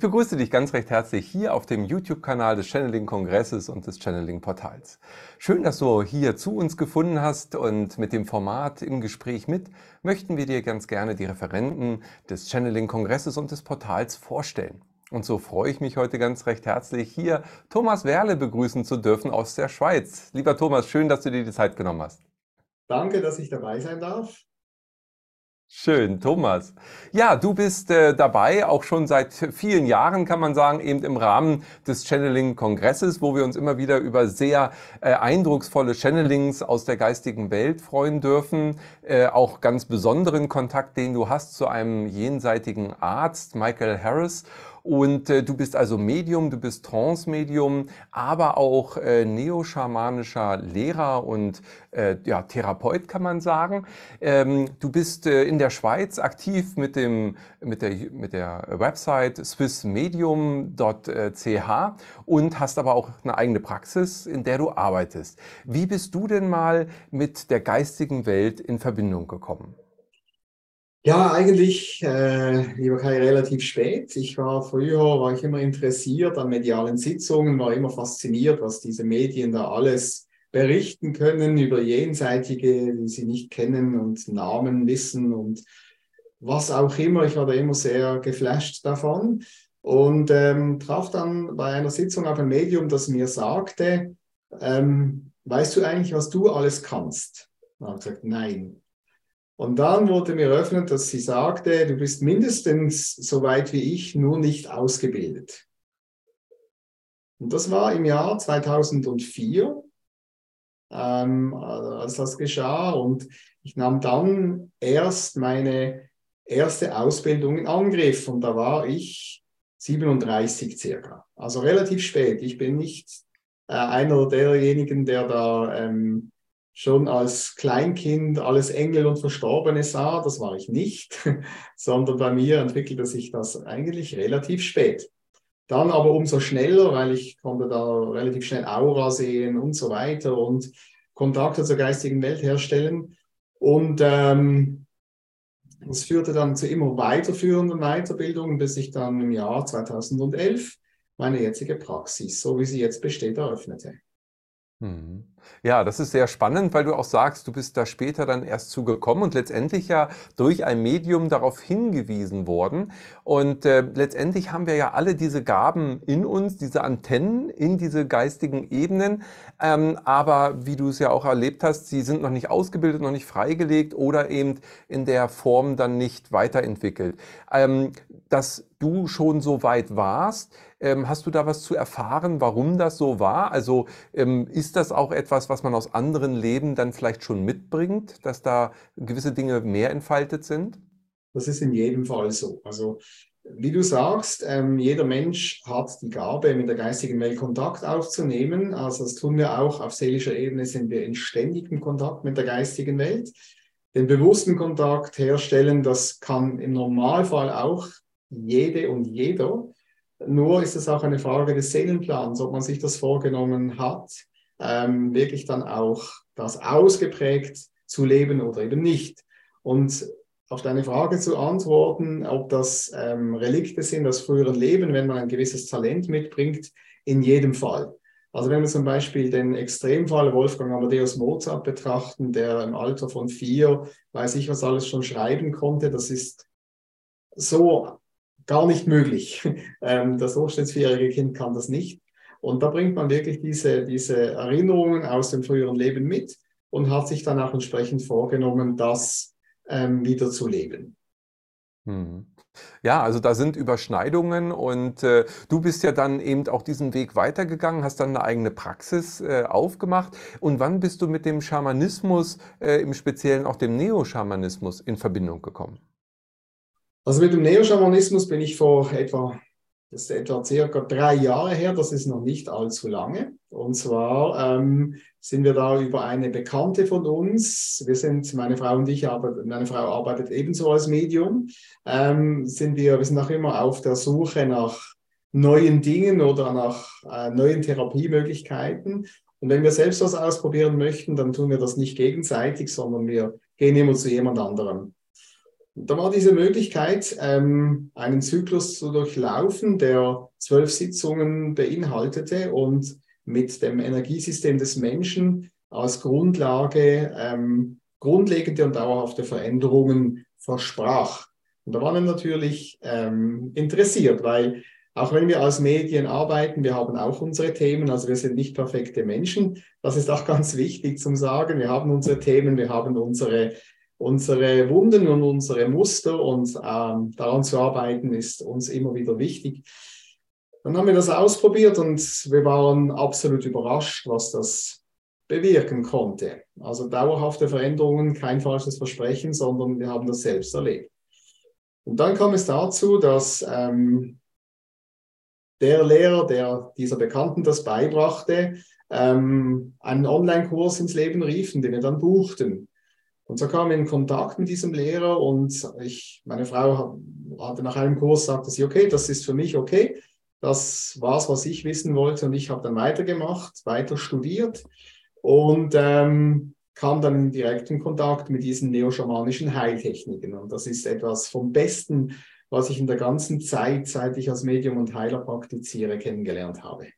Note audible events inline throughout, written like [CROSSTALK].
Ich begrüße dich ganz recht herzlich hier auf dem YouTube-Kanal des Channeling-Kongresses und des Channeling-Portals. Schön, dass du hier zu uns gefunden hast und mit dem Format im Gespräch mit möchten wir dir ganz gerne die Referenten des Channeling-Kongresses und des Portals vorstellen. Und so freue ich mich heute ganz recht herzlich, hier Thomas Werle begrüßen zu dürfen aus der Schweiz. Lieber Thomas, schön, dass du dir die Zeit genommen hast. Danke, dass ich dabei sein darf. Schön, Thomas. Ja, du bist äh, dabei, auch schon seit vielen Jahren, kann man sagen, eben im Rahmen des Channeling-Kongresses, wo wir uns immer wieder über sehr äh, eindrucksvolle Channelings aus der geistigen Welt freuen dürfen. Äh, auch ganz besonderen Kontakt, den du hast zu einem jenseitigen Arzt, Michael Harris. Und äh, du bist also Medium, du bist Trance-Medium, aber auch äh, neoschamanischer Lehrer und äh, ja, Therapeut, kann man sagen. Ähm, du bist äh, in der Schweiz aktiv mit, dem, mit, der, mit der Website swissmedium.ch und hast aber auch eine eigene Praxis, in der du arbeitest. Wie bist du denn mal mit der geistigen Welt in Verbindung gekommen? Ja, eigentlich, äh, lieber Kai, relativ spät. Ich war früher, war ich immer interessiert an medialen Sitzungen, war immer fasziniert, was diese Medien da alles berichten können über Jenseitige, die sie nicht kennen und Namen wissen und was auch immer. Ich war da immer sehr geflasht davon und ähm, traf dann bei einer Sitzung auf ein Medium, das mir sagte, ähm, weißt du eigentlich, was du alles kannst? Und ich gesagt, nein. Und dann wurde mir eröffnet, dass sie sagte, du bist mindestens so weit wie ich, nur nicht ausgebildet. Und das war im Jahr 2004, ähm, als das geschah. Und ich nahm dann erst meine erste Ausbildung in Angriff. Und da war ich 37 circa. Also relativ spät. Ich bin nicht äh, einer derjenigen, der da ähm, schon als Kleinkind alles Engel und Verstorbene sah. Das war ich nicht, [LAUGHS] sondern bei mir entwickelte sich das eigentlich relativ spät. Dann aber umso schneller, weil ich konnte da relativ schnell Aura sehen und so weiter und Kontakte zur geistigen Welt herstellen. Und ähm, das führte dann zu immer weiterführenden Weiterbildungen, bis ich dann im Jahr 2011 meine jetzige Praxis, so wie sie jetzt besteht, eröffnete. Mhm. Ja, das ist sehr spannend, weil du auch sagst, du bist da später dann erst zugekommen und letztendlich ja durch ein Medium darauf hingewiesen worden. Und äh, letztendlich haben wir ja alle diese Gaben in uns, diese Antennen in diese geistigen Ebenen. Ähm, aber wie du es ja auch erlebt hast, sie sind noch nicht ausgebildet, noch nicht freigelegt oder eben in der Form dann nicht weiterentwickelt. Ähm, dass du schon so weit warst, ähm, hast du da was zu erfahren, warum das so war? Also ähm, ist das auch etwas, was man aus anderen Leben dann vielleicht schon mitbringt, dass da gewisse Dinge mehr entfaltet sind? Das ist in jedem Fall so. Also wie du sagst, ähm, jeder Mensch hat die Gabe, mit der geistigen Welt Kontakt aufzunehmen. Also das tun wir auch auf seelischer Ebene, sind wir in ständigem Kontakt mit der geistigen Welt. Den bewussten Kontakt herstellen, das kann im Normalfall auch jede und jeder. Nur ist es auch eine Frage des Seelenplans, ob man sich das vorgenommen hat, ähm, wirklich dann auch das ausgeprägt zu leben oder eben nicht. Und auf deine Frage zu antworten, ob das ähm, Relikte sind aus früheren Leben, wenn man ein gewisses Talent mitbringt, in jedem Fall. Also wenn wir zum Beispiel den Extremfall Wolfgang Amadeus Mozart betrachten, der im Alter von vier, weiß ich was alles schon schreiben konnte, das ist so gar nicht möglich. [LAUGHS] Ähm, das durchschnittsvierjährige Kind kann das nicht. Und da bringt man wirklich diese, diese Erinnerungen aus dem früheren Leben mit und hat sich dann auch entsprechend vorgenommen, das ähm, wieder zu leben. Hm. Ja, also da sind Überschneidungen und äh, du bist ja dann eben auch diesen Weg weitergegangen, hast dann eine eigene Praxis äh, aufgemacht. Und wann bist du mit dem Schamanismus, äh, im Speziellen auch dem Neoschamanismus, in Verbindung gekommen? Also mit dem Neoschamanismus bin ich vor etwa, das ist etwa circa drei Jahre her, das ist noch nicht allzu lange. Und zwar ähm, sind wir da über eine Bekannte von uns, wir sind, meine Frau und ich, aber meine Frau arbeitet ebenso als Medium, ähm, sind wir, wir sind auch immer auf der Suche nach neuen Dingen oder nach äh, neuen Therapiemöglichkeiten. Und wenn wir selbst was ausprobieren möchten, dann tun wir das nicht gegenseitig, sondern wir gehen immer zu jemand anderem. Da war diese Möglichkeit, ähm, einen Zyklus zu durchlaufen, der zwölf Sitzungen beinhaltete und mit dem Energiesystem des Menschen als Grundlage ähm, grundlegende und dauerhafte Veränderungen versprach. Und da waren wir natürlich ähm, interessiert, weil auch wenn wir als Medien arbeiten, wir haben auch unsere Themen, also wir sind nicht perfekte Menschen. Das ist auch [LAUGHS] ganz wichtig zum Sagen. Wir haben unsere Themen, wir haben unsere unsere Wunden und unsere Muster und ähm, daran zu arbeiten ist uns immer wieder wichtig. Dann haben wir das ausprobiert und wir waren absolut überrascht, was das bewirken konnte. Also dauerhafte Veränderungen, kein falsches Versprechen, sondern wir haben das selbst erlebt. Und dann kam es dazu, dass ähm, der Lehrer, der dieser Bekannten das beibrachte, ähm, einen Online-Kurs ins Leben rief, den wir dann buchten. Und so kam ich in Kontakt mit diesem Lehrer und ich, meine Frau hatte nach einem Kurs, sagte sie, okay, das ist für mich okay. Das war es, was ich wissen wollte und ich habe dann weitergemacht, weiter studiert und ähm, kam dann in direkten Kontakt mit diesen neoschamanischen Heiltechniken. Und das ist etwas vom Besten, was ich in der ganzen Zeit, seit ich als Medium und Heiler praktiziere, kennengelernt habe.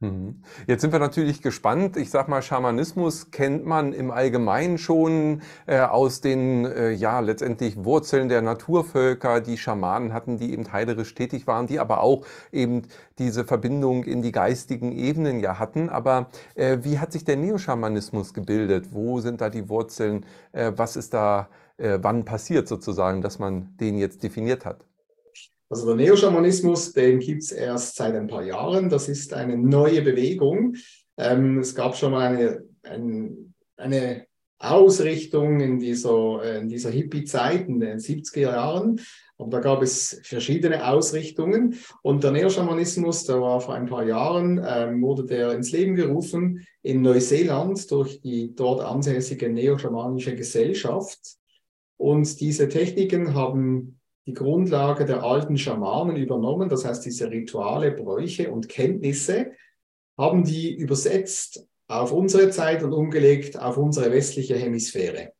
Mhm. Jetzt sind wir natürlich gespannt. Ich sag mal, Schamanismus kennt man im Allgemeinen schon äh, aus den, äh, ja, letztendlich Wurzeln der Naturvölker, die Schamanen hatten, die eben heilerisch tätig waren, die aber auch eben diese Verbindung in die geistigen Ebenen ja hatten. Aber äh, wie hat sich der Neoschamanismus gebildet? Wo sind da die Wurzeln? Äh, was ist da, äh, wann passiert sozusagen, dass man den jetzt definiert hat? Also der Neoschamanismus, den gibt es erst seit ein paar Jahren. Das ist eine neue Bewegung. Ähm, es gab schon mal eine, ein, eine Ausrichtung in dieser, äh, in dieser Hippie-Zeit, in den 70er Jahren. Und da gab es verschiedene Ausrichtungen. Und der Neoschamanismus, der war vor ein paar Jahren, ähm, wurde der ins Leben gerufen in Neuseeland durch die dort ansässige neoschamanische Gesellschaft. Und diese Techniken haben die Grundlage der alten Schamanen übernommen, das heißt diese Rituale, Bräuche und Kenntnisse, haben die übersetzt auf unsere Zeit und umgelegt auf unsere westliche Hemisphäre.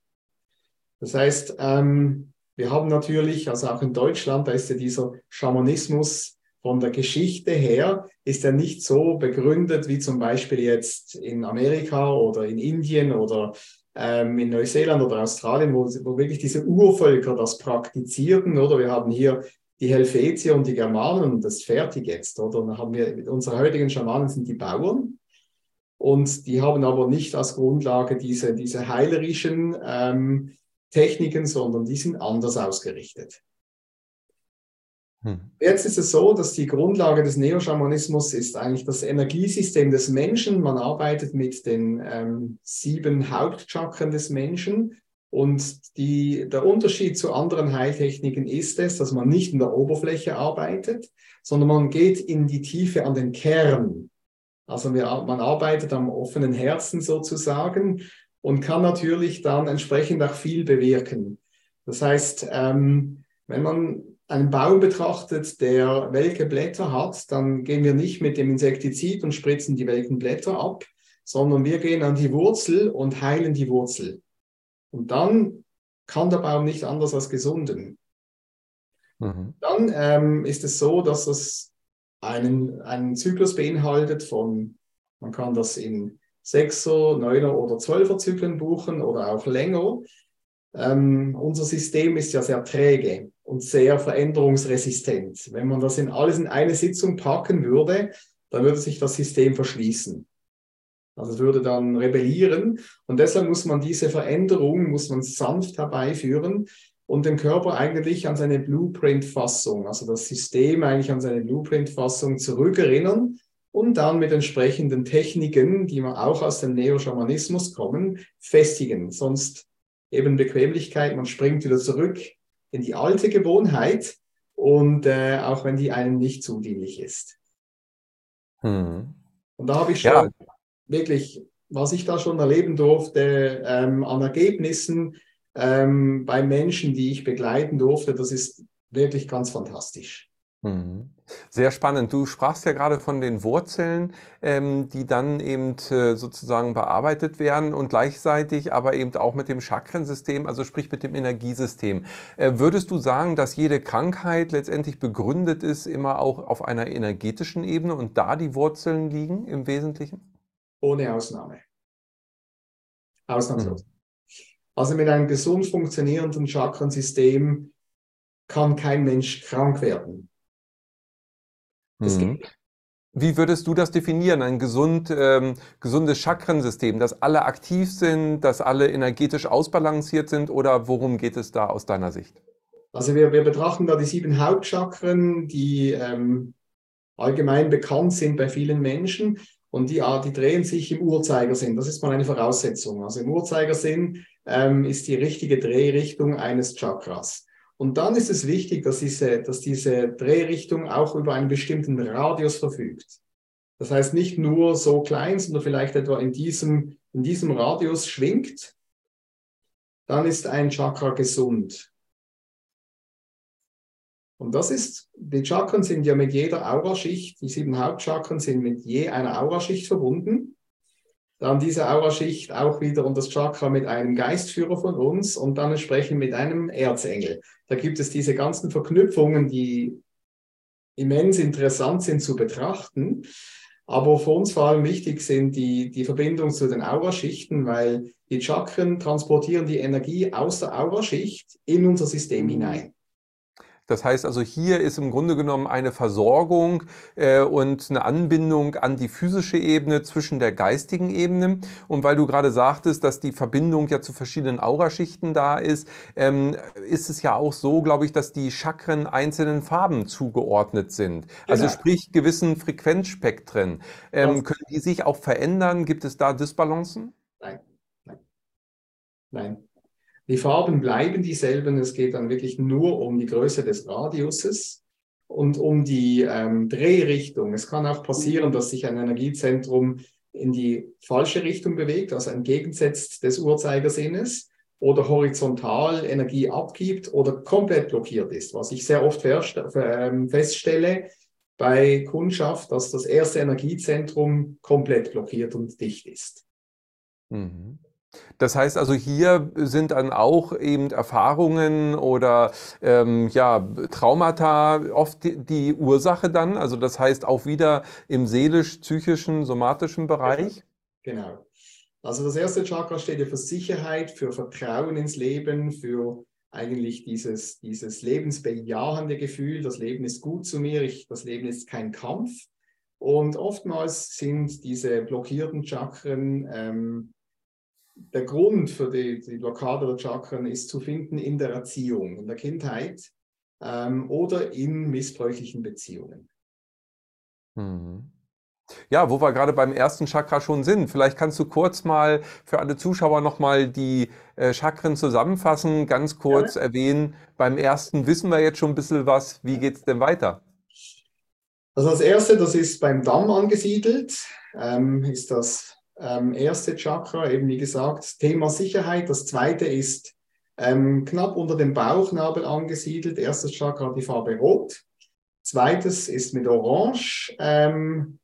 Das heißt, ähm, wir haben natürlich, also auch in Deutschland, da ist ja dieser Schamanismus von der Geschichte her, ist er nicht so begründet wie zum Beispiel jetzt in Amerika oder in Indien oder ähm, in Neuseeland oder Australien, wo, wo wirklich diese Urvölker das praktizierten, oder? Wir haben hier die Helvetier und die Germanen und das fertig jetzt, oder? Und dann haben wir, unsere heutigen Schamanen sind die Bauern. Und die haben aber nicht als Grundlage diese, diese heilerischen ähm, Techniken, sondern die sind anders ausgerichtet. Hm. Jetzt ist es so, dass die Grundlage des Neoschamanismus ist eigentlich das Energiesystem des Menschen. Man arbeitet mit den ähm, sieben Hauptchakren des Menschen. Und die, der Unterschied zu anderen Heiltechniken ist es, dass man nicht in der Oberfläche arbeitet, sondern man geht in die Tiefe an den Kern. Also wir, man arbeitet am offenen Herzen sozusagen und kann natürlich dann entsprechend auch viel bewirken. Das heißt, ähm, wenn man einen Baum betrachtet, der welke Blätter hat, dann gehen wir nicht mit dem Insektizid und spritzen die welken Blätter ab, sondern wir gehen an die Wurzel und heilen die Wurzel. Und dann kann der Baum nicht anders als gesunden. Mhm. Dann ähm, ist es so, dass es einen, einen Zyklus beinhaltet von, man kann das in Sechser, Neuner oder Zwölfer Zyklen buchen oder auch länger. Ähm, unser System ist ja sehr träge und sehr veränderungsresistent. Wenn man das in alles in eine Sitzung packen würde, dann würde sich das System verschließen. Also es würde dann rebellieren und deshalb muss man diese Veränderung, muss man sanft herbeiführen und den Körper eigentlich an seine Blueprint-Fassung, also das System eigentlich an seine Blueprint-Fassung zurückerinnern und dann mit entsprechenden Techniken, die man auch aus dem Neo-Schamanismus kommen, festigen. Sonst eben Bequemlichkeit, man springt wieder zurück in die alte Gewohnheit und äh, auch wenn die einem nicht zu dienlich ist. Hm. Und da habe ich schon, ja. wirklich, was ich da schon erleben durfte ähm, an Ergebnissen ähm, bei Menschen, die ich begleiten durfte, das ist wirklich ganz fantastisch. Mhm. Sehr spannend. Du sprachst ja gerade von den Wurzeln, ähm, die dann eben äh, sozusagen bearbeitet werden und gleichzeitig aber eben auch mit dem Chakrensystem, also sprich mit dem Energiesystem. Äh, würdest du sagen, dass jede Krankheit letztendlich begründet ist, immer auch auf einer energetischen Ebene und da die Wurzeln liegen im Wesentlichen? Ohne Ausnahme. Ausnahmslos. Mhm. Also mit einem gesund funktionierenden Chakrensystem kann kein Mensch krank werden. Mhm. Wie würdest du das definieren? Ein gesund, ähm, gesundes Chakrensystem, dass alle aktiv sind, dass alle energetisch ausbalanciert sind oder worum geht es da aus deiner Sicht? Also wir, wir betrachten da die sieben Hauptchakren, die ähm, allgemein bekannt sind bei vielen Menschen und die, die drehen sich im Uhrzeigersinn. Das ist mal eine Voraussetzung. Also im Uhrzeigersinn ähm, ist die richtige Drehrichtung eines Chakras. Und dann ist es wichtig, dass diese, dass diese Drehrichtung auch über einen bestimmten Radius verfügt. Das heißt nicht nur so klein, sondern vielleicht etwa in diesem, in diesem Radius schwingt. Dann ist ein Chakra gesund. Und das ist, die Chakren sind ja mit jeder Auraschicht, die sieben Hauptchakren sind mit je einer Auraschicht verbunden dann diese Aura-Schicht auch wieder und das Chakra mit einem Geistführer von uns und dann entsprechend mit einem Erzengel. Da gibt es diese ganzen Verknüpfungen, die immens interessant sind zu betrachten. Aber für uns vor allem wichtig sind die, die Verbindung zu den Auraschichten, weil die Chakren transportieren die Energie aus der Auraschicht in unser System hinein. Das heißt also, hier ist im Grunde genommen eine Versorgung äh, und eine Anbindung an die physische Ebene zwischen der geistigen Ebene. Und weil du gerade sagtest, dass die Verbindung ja zu verschiedenen Auraschichten da ist, ähm, ist es ja auch so, glaube ich, dass die Chakren einzelnen Farben zugeordnet sind. Also genau. sprich gewissen Frequenzspektren. Ähm, können die sich auch verändern? Gibt es da Disbalancen? Nein. Nein. Nein. Die Farben bleiben dieselben. Es geht dann wirklich nur um die Größe des Radiuses und um die ähm, Drehrichtung. Es kann auch passieren, dass sich ein Energiezentrum in die falsche Richtung bewegt, also entgegensetzt des Uhrzeigersinnes oder horizontal Energie abgibt oder komplett blockiert ist, was ich sehr oft ähm, feststelle bei Kundschaft, dass das erste Energiezentrum komplett blockiert und dicht ist. Mhm. Das heißt also, hier sind dann auch eben Erfahrungen oder ähm, ja, Traumata oft die, Ursache dann. Also das heißt auch wieder im seelisch-psychischen, somatischen Bereich. Genau. Also das erste Chakra steht ja für Sicherheit, für Vertrauen ins Leben, für eigentlich dieses, dieses lebensbejahende Gefühl, das Leben ist gut zu mir, ich, das Leben ist kein Kampf. Und oftmals sind diese blockierten Chakren ähm, der Grund für die, die, Blockade der Chakren ist zu finden in der Erziehung, in der Kindheit ähm, oder in missbräuchlichen Beziehungen. Mhm. Ja, wo wir gerade beim ersten Chakra schon sind. Vielleicht kannst du kurz mal für alle Zuschauer nochmal die äh, Chakren zusammenfassen, ganz kurz ja. erwähnen. Beim ersten wissen wir jetzt schon ein bisschen was. Wie geht es denn weiter? Also das erste, das ist beim Damm angesiedelt, ähm, ist das ähm, erste Chakra, eben wie gesagt, Thema Sicherheit. Das zweite ist ähm, knapp unter dem Bauchnabel angesiedelt. Erstes Chakra die Farbe Rot. Zweites ist mit Orange ähm,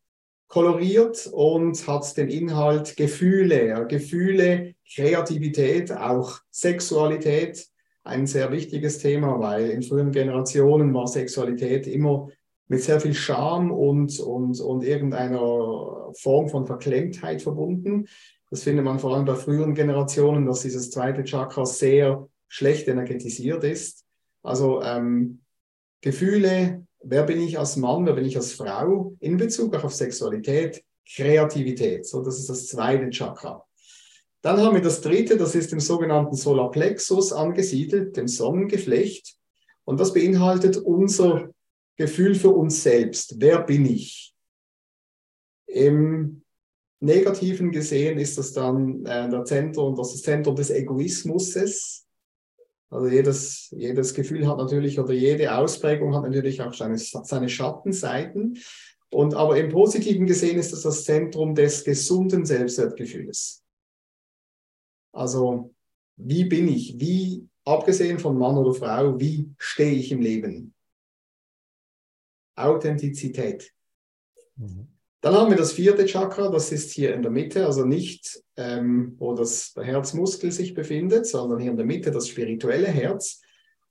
koloriert und hat den Inhalt Gefühle. Ja, Gefühle, Kreativität, auch Sexualität. Ein sehr wichtiges Thema, weil in früheren Generationen war Sexualität immer mit sehr viel Scham und, und, und irgendeiner Form von Verklemmtheit verbunden. Das findet man vor allem bei früheren Generationen, dass dieses zweite Chakra sehr schlecht energetisiert ist. Also ähm, Gefühle, wer bin ich als Mann, wer bin ich als Frau in Bezug auch auf Sexualität, Kreativität. So, das ist das zweite Chakra. Dann haben wir das dritte, das ist im sogenannten Solarplexus angesiedelt, dem Sonnengeflecht. Und das beinhaltet unser Gefühl für uns selbst. Wer bin ich? Im Negativen gesehen ist das dann äh, der Zentrum, das, das Zentrum des Egoismus. Also jedes, jedes Gefühl hat natürlich oder jede Ausprägung hat natürlich auch seine, seine Schattenseiten. Und aber im Positiven gesehen ist das das Zentrum des gesunden Selbstwertgefühls. Also, wie bin ich? Wie, abgesehen von Mann oder Frau, wie stehe ich im Leben? Authentizität. Mhm. Dann haben wir das vierte Chakra, das ist hier in der Mitte, also nicht, ähm, wo das, der Herzmuskel sich befindet, sondern hier in der Mitte das spirituelle Herz.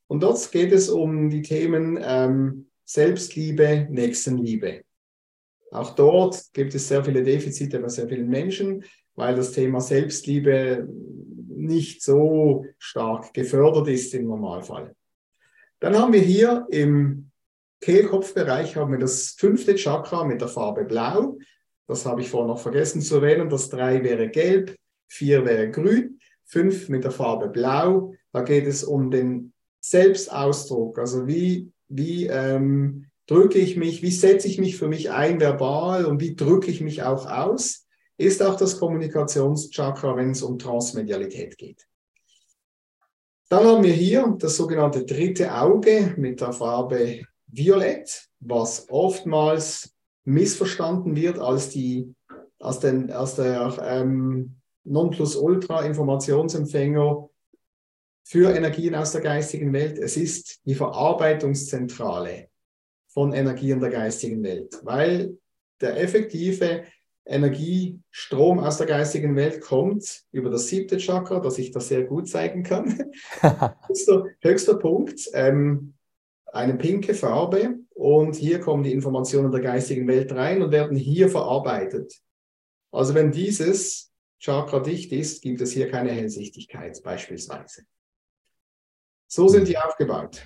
Und dort geht es um die Themen ähm, Selbstliebe, Nächstenliebe. Auch dort gibt es sehr viele Defizite bei sehr vielen Menschen, weil das Thema Selbstliebe nicht so stark gefördert ist im Normalfall. Dann haben wir hier im Kehlkopfbereich haben wir das fünfte Chakra mit der Farbe Blau. Das habe ich vorhin noch vergessen zu erwähnen. Das drei wäre Gelb, vier wäre Grün, fünf mit der Farbe Blau. Da geht es um den Selbstausdruck. Also wie, wie ähm, drücke ich mich, wie setze ich mich für mich ein verbal und wie drücke ich mich auch aus, ist auch das Kommunikationschakra, wenn es um Transmedialität geht. Dann haben wir hier das sogenannte dritte Auge mit der Farbe Violett, was oftmals missverstanden wird als, die, als, den, als der ähm, Nonplusultra-Informationsempfänger für Energien aus der geistigen Welt. Es ist die Verarbeitungszentrale von Energien der geistigen Welt, weil der effektive Energiestrom aus der geistigen Welt kommt über das siebte Chakra, das ich da sehr gut zeigen kann. [LAUGHS] höchster, höchster Punkt. Ähm, eine pinke Farbe und hier kommen die Informationen der geistigen Welt rein und werden hier verarbeitet. Also wenn dieses Chakra dicht ist, gibt es hier keine Hellsichtigkeit beispielsweise. So sind die aufgebaut.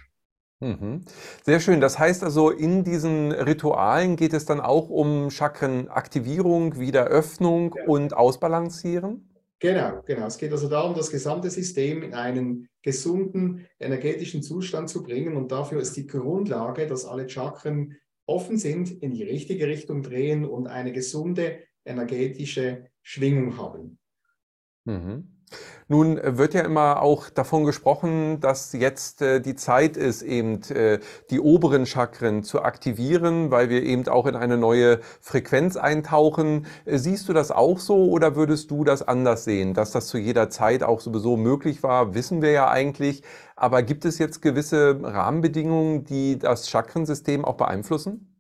Mhm. Sehr schön. Das heißt also, in diesen Ritualen geht es dann auch um Chakrenaktivierung, Wiederöffnung ja. und Ausbalancieren? Genau, genau. Es geht also darum, das gesamte System in einen gesunden energetischen Zustand zu bringen. Und dafür ist die Grundlage, dass alle Chakren offen sind, in die richtige Richtung drehen und eine gesunde energetische Schwingung haben. Mhm. Nun äh, wird ja immer auch davon gesprochen, dass jetzt äh, die Zeit ist, eben äh, die oberen Chakren zu aktivieren, weil wir eben auch in eine neue Frequenz eintauchen. Äh, siehst du das auch so oder würdest du das anders sehen? Dass das zu jeder Zeit auch sowieso möglich war, wissen wir ja eigentlich. Aber gibt es jetzt gewisse Rahmenbedingungen, die das Chakrensystem auch beeinflussen?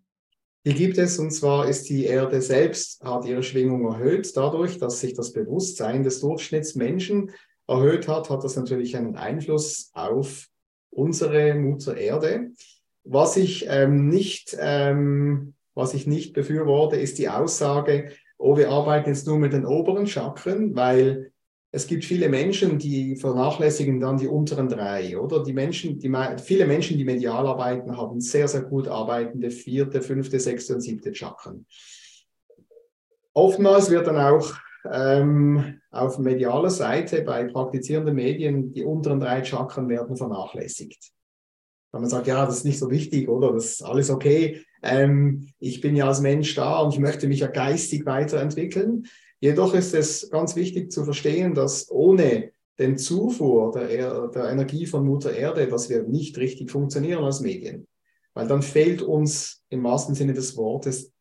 Die gibt es und zwar ist die Erde selbst, hat ihre Schwingung erhöht. Dadurch, dass sich das Bewusstsein des Durchschnittsmenschen erhöht hat, hat das natürlich einen Einfluss auf unsere Mutter Erde. Was ich ähm, nicht, ähm, was ich nicht befürworte, ist die Aussage, oh, wir arbeiten jetzt nur mit den oberen Chakren, weil es gibt viele Menschen, die vernachlässigen dann die unteren drei, oder? Die Menschen, die, viele Menschen, die medial arbeiten, haben sehr, sehr gut arbeitende vierte, fünfte, sechste und siebte Chakren. Oftmals wird dann auch ähm, auf medialer Seite bei praktizierenden Medien die unteren drei Chakren werden vernachlässigt. Wenn man sagt, ja, das ist nicht so wichtig, oder? Das ist alles okay. Ähm, ich bin ja als Mensch da und ich möchte mich ja geistig weiterentwickeln. Jedoch ist es ganz wichtig zu verstehen, dass ohne den Zufuhr der, der Energie von Mutter Erde, dass wir nicht richtig funktionieren als Medien. Weil dann fehlt uns im wahrsten Sinne des Wortes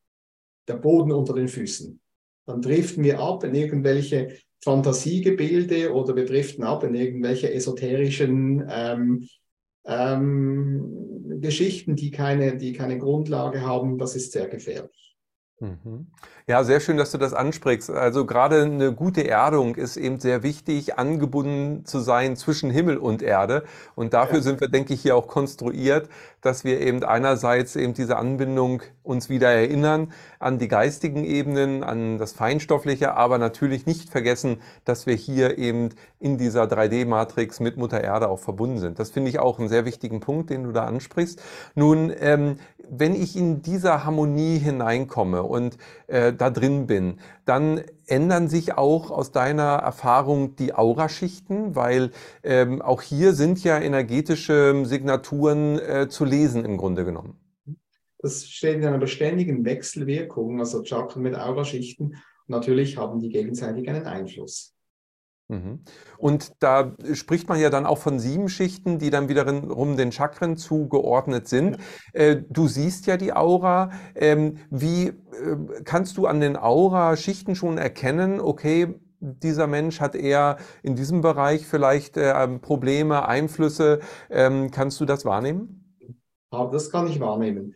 der Boden unter den Füßen. Dann driften wir ab in irgendwelche Fantasiegebilde oder wir driften ab in irgendwelche esoterischen ähm, ähm, Geschichten, die keine, die keine Grundlage haben. Das ist sehr gefährlich. Mhm. Ja, sehr schön, dass du das ansprichst. Also gerade eine gute Erdung ist eben sehr wichtig, angebunden zu sein zwischen Himmel und Erde. Und dafür ja. sind wir, denke ich, hier auch konstruiert, dass wir eben einerseits eben diese Anbindung uns wieder erinnern an die geistigen Ebenen, an das Feinstoffliche, aber natürlich nicht vergessen, dass wir hier eben in dieser 3D-Matrix mit Mutter Erde auch verbunden sind. Das finde ich auch einen sehr wichtigen Punkt, den du da ansprichst. Nun, ähm, wenn ich in dieser Harmonie hineinkomme und äh, da drin bin, dann ändern sich auch aus deiner Erfahrung die Auraschichten, weil ähm, auch hier sind ja energetische Signaturen äh, zu lesen im Grunde genommen. Das steht in einer beständigen Wechselwirkung, also Chakren mit Auraschichten. Natürlich haben die gegenseitig einen Einfluss. Mhm. Und da spricht man ja dann auch von sieben Schichten, die dann wiederum den Chakren zugeordnet sind. Äh, du siehst ja die Aura. Ähm, wie äh, kannst du an den Aura-Schichten schon erkennen, okay, dieser Mensch hat eher in diesem Bereich vielleicht äh, Probleme, Einflüsse. Ähm, kannst du das wahrnehmen? Das kann ich wahrnehmen.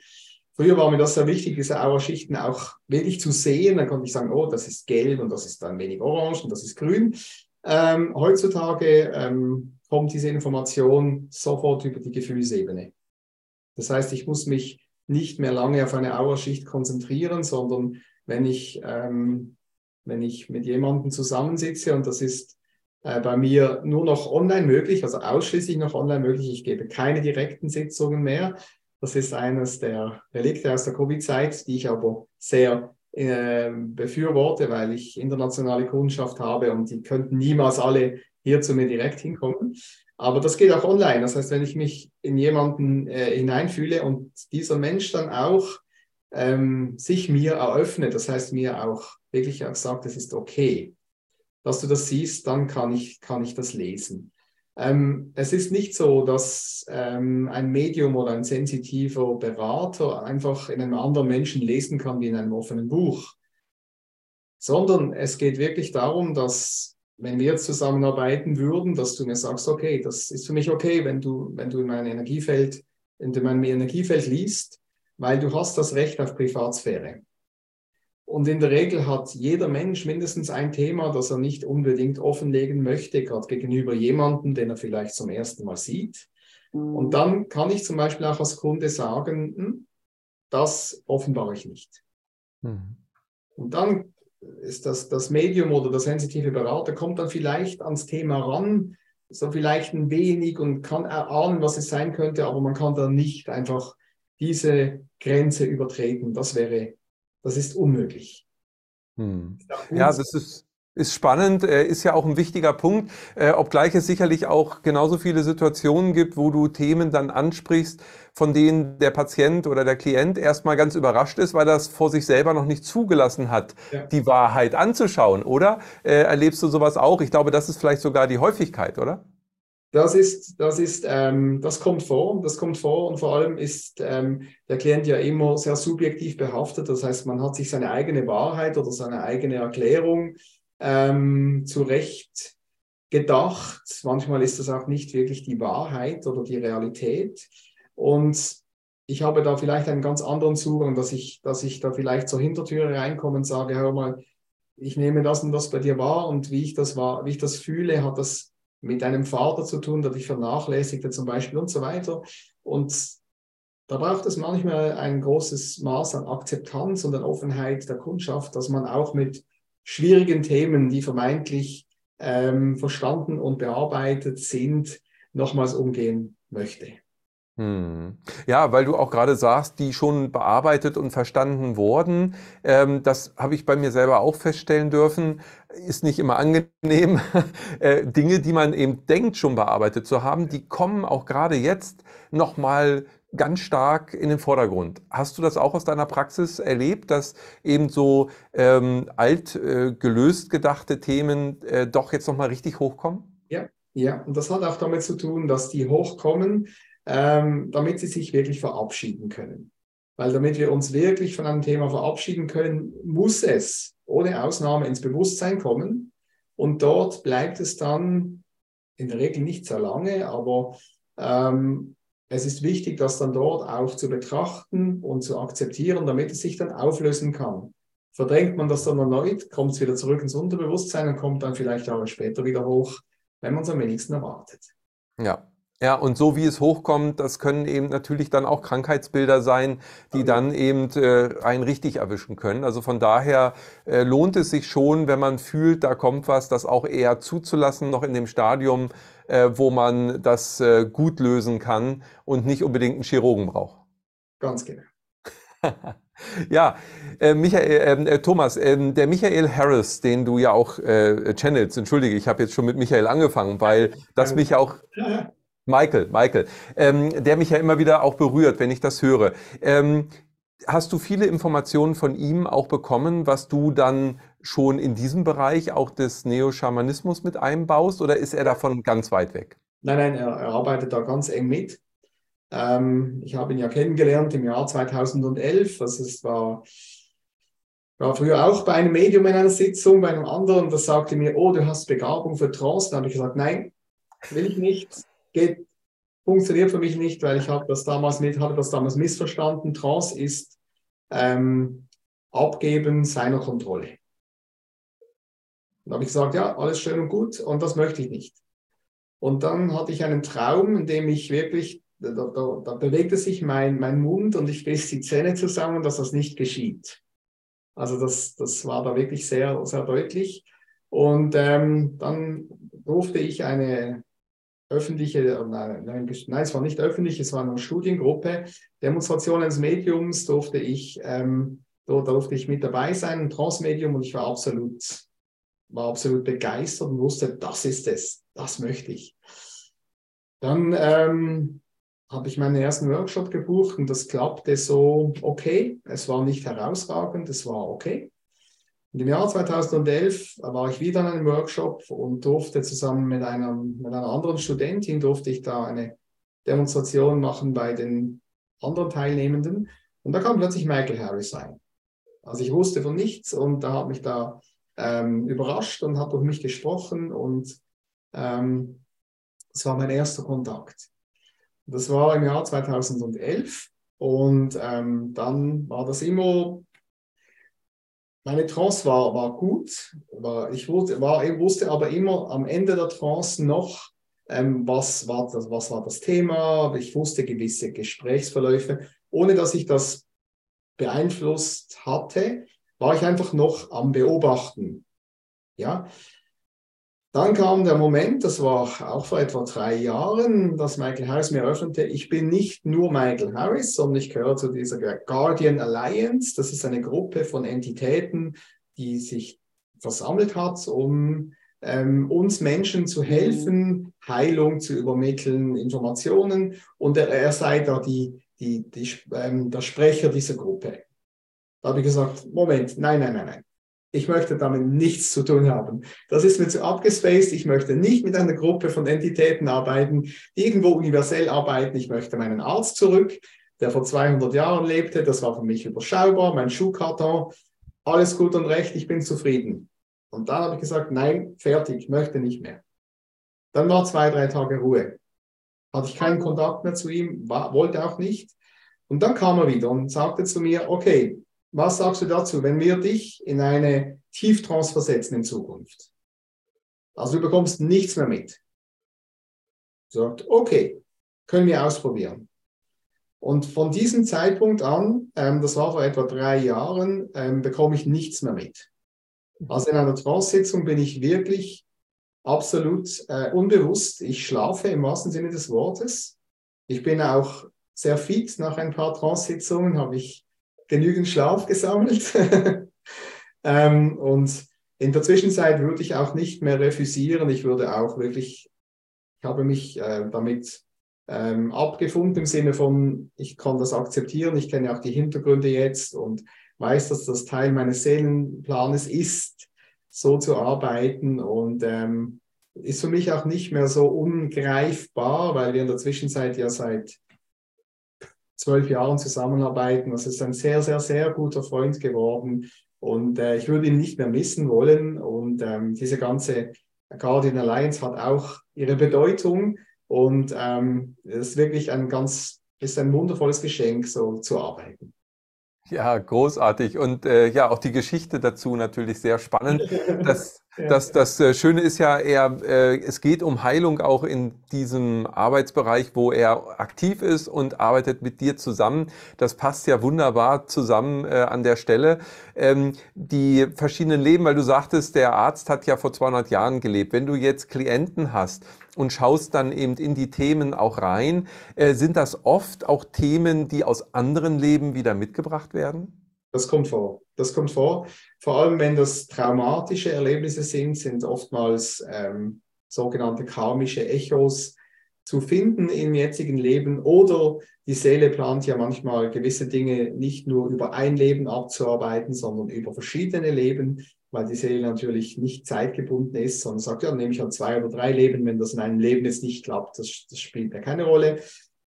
Früher war mir das sehr wichtig, diese Aura-Schichten auch wirklich zu sehen. Dann konnte ich sagen, oh, das ist gelb und das ist dann wenig orange und das ist grün. Ähm, heutzutage ähm, kommt diese Information sofort über die Gefühlsebene. Das heißt, ich muss mich nicht mehr lange auf eine Auerschicht konzentrieren, sondern wenn ich, ähm, wenn ich mit jemandem zusammensitze und das ist äh, bei mir nur noch online möglich, also ausschließlich noch online möglich, ich gebe keine direkten Sitzungen mehr. Das ist eines der Relikte aus der Covid-Zeit, die ich aber sehr äh, befürworte, weil ich internationale Kundschaft habe und die könnten niemals alle hier zu mir direkt hinkommen. Aber das geht auch online. Das heißt, wenn ich mich in jemanden äh, hineinfühle und dieser Mensch dann auch ähm, sich mir eröffnet, das heißt mir auch wirklich auch sagt, es ist okay, dass du das siehst, dann kann ich, kann ich das lesen. Ähm, es ist nicht so, dass ähm, ein Medium oder ein sensitiver Berater einfach in einem anderen Menschen lesen kann wie in einem offenen Buch, sondern es geht wirklich darum, dass wenn wir zusammenarbeiten würden, dass du mir sagst, okay, das ist für mich okay, wenn du, wenn du in mein Energiefeld, in meinem Energiefeld liest, weil du hast das Recht auf Privatsphäre. Und in der Regel hat jeder Mensch mindestens ein Thema, das er nicht unbedingt offenlegen möchte, gerade gegenüber jemandem, den er vielleicht zum ersten Mal sieht. Mhm. Und dann kann ich zum Beispiel auch als Kunde sagen, hm, das offenbare ich nicht. Mhm. Und dann ist das, das Medium oder der sensitive Berater kommt dann vielleicht ans Thema ran, so vielleicht ein wenig und kann erahnen, was es sein könnte, aber man kann dann nicht einfach diese Grenze übertreten. Das wäre das ist unmöglich. Hm. Ja, das ist, ist spannend, äh, ist ja auch ein wichtiger Punkt, äh, obgleich es sicherlich auch genauso viele Situationen gibt, wo du Themen dann ansprichst, von denen der Patient oder der Klient erstmal ganz überrascht ist, weil er das vor sich selber noch nicht zugelassen hat, ja. die Wahrheit anzuschauen, oder? Äh, erlebst du sowas auch? Ich glaube, das ist vielleicht sogar die Häufigkeit, oder? Das ist, das ist, ähm, das kommt vor, das kommt vor und vor allem ist ähm, der Klient ja immer sehr subjektiv behaftet. Das heißt, man hat sich seine eigene Wahrheit oder seine eigene Erklärung ähm, zurecht gedacht. Manchmal ist das auch nicht wirklich die Wahrheit oder die Realität. Und ich habe da vielleicht einen ganz anderen Zugang, dass ich, dass ich da vielleicht zur Hintertüre reinkomme und sage, hör mal, ich nehme das und das bei dir wahr und wie ich das war, wie ich das fühle, hat das mit einem Vater zu tun, der dich vernachlässigte zum Beispiel und so weiter. Und da braucht es manchmal ein großes Maß an Akzeptanz und an Offenheit der Kundschaft, dass man auch mit schwierigen Themen, die vermeintlich ähm, verstanden und bearbeitet sind, nochmals umgehen möchte. Hm. Ja, weil du auch gerade sagst, die schon bearbeitet und verstanden wurden. Ähm, das habe ich bei mir selber auch feststellen dürfen. Ist nicht immer angenehm. [LAUGHS] äh, Dinge, die man eben denkt, schon bearbeitet zu haben, die kommen auch gerade jetzt nochmal ganz stark in den Vordergrund. Hast du das auch aus deiner Praxis erlebt, dass eben so ähm, alt äh, gelöst gedachte Themen äh, doch jetzt nochmal richtig hochkommen? Ja, ja, und das hat auch damit zu tun, dass die hochkommen, ähm, damit sie sich wirklich verabschieden können. Weil damit wir uns wirklich von einem Thema verabschieden können, muss es ohne Ausnahme ins Bewusstsein kommen. Und dort bleibt es dann in der Regel nicht sehr lange, aber ähm, es ist wichtig, das dann dort auch zu betrachten und zu akzeptieren, damit es sich dann auflösen kann. Verdrängt man das dann erneut, kommt es wieder zurück ins Unterbewusstsein und kommt dann vielleicht Jahre später wieder hoch, wenn man es am wenigsten erwartet. Ja, ja, und so wie es hochkommt, das können eben natürlich dann auch Krankheitsbilder sein, die dann eben äh, einen richtig erwischen können. Also von daher äh, lohnt es sich schon, wenn man fühlt, da kommt was, das auch eher zuzulassen, noch in dem Stadium, äh, wo man das äh, gut lösen kann und nicht unbedingt einen Chirurgen braucht. Ganz genau. [LAUGHS] Ja, äh, Michael, ähm, äh, Thomas, äh, der Michael Harris, den du ja auch äh, channelst, entschuldige, ich habe jetzt schon mit Michael angefangen, weil das mich auch Michael, Michael, ähm, der mich ja immer wieder auch berührt, wenn ich das höre. Ähm, Hast du viele Informationen von ihm auch bekommen, was du dann schon in diesem Bereich auch des Neo-Schamanismus mit einbaust oder ist er davon ganz weit weg? Nein, nein, er, er arbeitet da ganz eng mit. Ähm, ich habe ihn ja kennengelernt im Jahr 2011. Also es war, war früher auch bei einem Medium in einer Sitzung, bei einem anderen, das sagte mir, oh, du hast Begabung für Trance. Dann habe ich gesagt, nein, will ich nicht. Geht, funktioniert für mich nicht, weil ich habe das damals mit, habe das damals missverstanden. Trance ist ähm, Abgeben seiner Kontrolle. Dann habe ich gesagt, ja, alles schön und gut und das möchte ich nicht. Und dann hatte ich einen Traum, in dem ich wirklich, da, da, da bewegte sich mein, mein Mund und ich biss die Zähne zusammen, dass das nicht geschieht. Also das, das war da wirklich sehr, sehr deutlich. Und ähm, dann durfte ich eine öffentliche, nein, nein, es war nicht öffentlich, es war eine Studiengruppe, Demonstration eines Mediums durfte ich, ähm, da durfte ich mit dabei sein, ein Transmedium und ich war absolut, war absolut begeistert und wusste, das ist es, das möchte ich. Dann ähm, habe ich meinen ersten Workshop gebucht und das klappte so okay. Es war nicht herausragend, es war okay. Und im Jahr 2011 war ich wieder in einem Workshop und durfte zusammen mit, einem, mit einer anderen Studentin, durfte ich da eine Demonstration machen bei den anderen Teilnehmenden. Und da kam plötzlich Michael Harris rein. Also ich wusste von nichts und da hat mich da ähm, überrascht und hat durch mich gesprochen und ähm, war mein erster Kontakt. Das war im Jahr 2011 und ähm, dann war das immer meine Trance war, war gut, war, ich, wusste, war, wusste aber immer am Ende der Trance noch, ähm, was, war das, was war das Thema, ich wusste gewisse Gesprächsverläufe, ohne dass ich das beeinflusst hatte, war ich einfach noch am Beobachten. Ja, dann kam der Moment, das war auch vor etwa drei Jahren, dass Michael Harris mir eröffnete, ich bin nicht nur Michael Harris, sondern ich gehöre zu dieser Guardian Alliance. Das ist eine Gruppe von Entitäten, die sich versammelt hat, um ähm, uns Menschen zu helfen, Heilung zu übermitteln, Informationen. Und er, er sei da die, die, die, ähm, der Sprecher dieser Gruppe. Da habe ich gesagt, Moment, nein, nein, nein, nein. Ich möchte damit nichts zu tun haben. Das ist mir zu abgespaced. Ich möchte nicht mit einer Gruppe von Entitäten arbeiten, die irgendwo universell arbeiten. Ich möchte meinen Arzt zurück, der vor 200 Jahren lebte. Das war für mich überschaubar, mein Schuhkarton. Alles gut und recht, ich bin zufrieden. Und dann habe ich gesagt, nein, fertig, möchte nicht mehr. Dann war zwei, drei Tage Ruhe. Hatte ich keinen Kontakt mehr zu ihm, war, wollte auch nicht. Und dann kam er wieder und sagte zu mir, okay, was sagst du dazu, wenn wir dich in eine Tieftrance versetzen in Zukunft? Also du bekommst nichts mehr mit. Sagt, okay, können wir ausprobieren. Und von diesem Zeitpunkt an, ähm, das war vor etwa drei Jahren, ähm, bekomme ich nichts mehr mit. Also in einer Trance-Sitzung bin ich wirklich absolut äh, unbewusst. Ich schlafe im wahrsten Sinne des Wortes. Ich bin auch sehr fit. Nach ein paar Trance-Sitzungen habe ich genügend Schlaf gesammelt. [LAUGHS] ähm, und in der Zwischenzeit würde ich auch nicht mehr refusieren. Ich würde auch wirklich, ich habe mich äh, damit ähm, abgefunden im Sinne von, ich kann das akzeptieren, ich kenne auch die Hintergründe jetzt und weiß, dass das Teil meines Seelenplanes ist, so zu arbeiten und ähm, ist für mich auch nicht mehr so ungreifbar, weil wir in der Zwischenzeit ja seit zwölf Jahren zusammenarbeiten. Das ist ein sehr, sehr, sehr guter Freund geworden. Und äh, ich würde ihn nicht mehr missen wollen. Und ähm, diese ganze Guardian Alliance hat auch ihre Bedeutung. Und ähm, ist wirklich ein ganz, ist ein wundervolles Geschenk, so zu arbeiten. Ja, großartig. Und äh, ja, auch die Geschichte dazu natürlich sehr spannend. Das, das, das äh, Schöne ist ja, er, äh, es geht um Heilung auch in diesem Arbeitsbereich, wo er aktiv ist und arbeitet mit dir zusammen. Das passt ja wunderbar zusammen äh, an der Stelle. Ähm, die verschiedenen Leben, weil du sagtest, der Arzt hat ja vor 200 Jahren gelebt. Wenn du jetzt Klienten hast, und schaust dann eben in die Themen auch rein. Sind das oft auch Themen, die aus anderen Leben wieder mitgebracht werden? Das kommt vor. Das kommt vor. Vor allem, wenn das traumatische Erlebnisse sind, sind oftmals ähm, sogenannte karmische Echos zu finden im jetzigen Leben oder die Seele plant ja manchmal gewisse Dinge nicht nur über ein Leben abzuarbeiten, sondern über verschiedene Leben, weil die Seele natürlich nicht zeitgebunden ist, sondern sagt, ja, nehme ich an zwei oder drei Leben, wenn das in einem Leben jetzt nicht klappt, das, das spielt ja keine Rolle.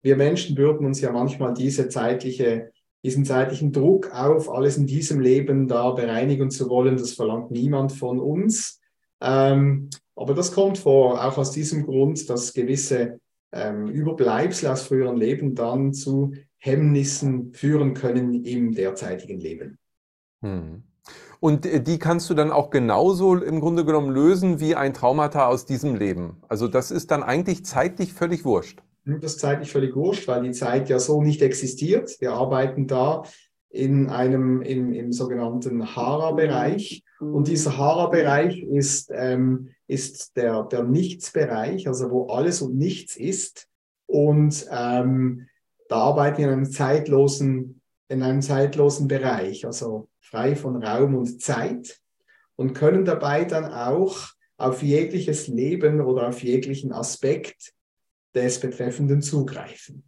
Wir Menschen bürden uns ja manchmal diese zeitliche diesen zeitlichen Druck auf, alles in diesem Leben da bereinigen zu wollen, das verlangt niemand von uns. Ähm, aber das kommt vor, auch aus diesem Grund, dass gewisse ähm, Überbleibsel aus früheren Leben dann zu Hemmnissen führen können im derzeitigen Leben. Hm. Und äh, die kannst du dann auch genauso im Grunde genommen lösen wie ein Traumata aus diesem Leben. Also das ist dann eigentlich zeitlich völlig wurscht. Das ist zeitlich völlig wurscht, weil die Zeit ja so nicht existiert. Wir arbeiten da in einem, im, im sogenannten Hara-Bereich. Und dieser Hara-Bereich ist, ähm, ist der, der Nichts-Bereich, also wo alles und nichts ist. Und ähm, da arbeiten wir in einem zeitlosen, in einem zeitlosen Bereich, also frei von Raum und Zeit und können dabei dann auch auf jegliches Leben oder auf jeglichen Aspekt des Betreffenden zugreifen.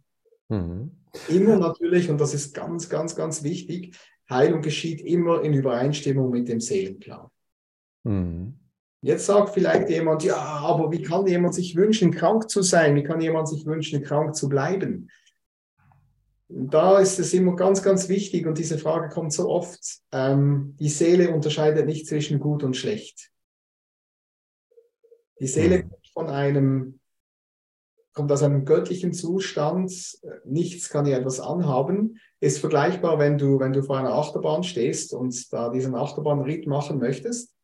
Mhm. Immer natürlich, und das ist ganz, ganz, ganz wichtig, Heilung geschieht immer in Übereinstimmung mit dem Seelenplan. Mhm. Jetzt sagt vielleicht jemand, ja, aber wie kann jemand sich wünschen, krank zu sein? Wie kann jemand sich wünschen, krank zu bleiben? Da ist es immer ganz, ganz wichtig und diese Frage kommt so oft. Ähm, die Seele unterscheidet nicht zwischen gut und schlecht. Die Seele mhm. kommt von einem kommt aus einem göttlichen Zustand, nichts kann dir etwas anhaben, ist vergleichbar, wenn du, wenn du vor einer Achterbahn stehst und da diesen Achterbahnritt machen möchtest.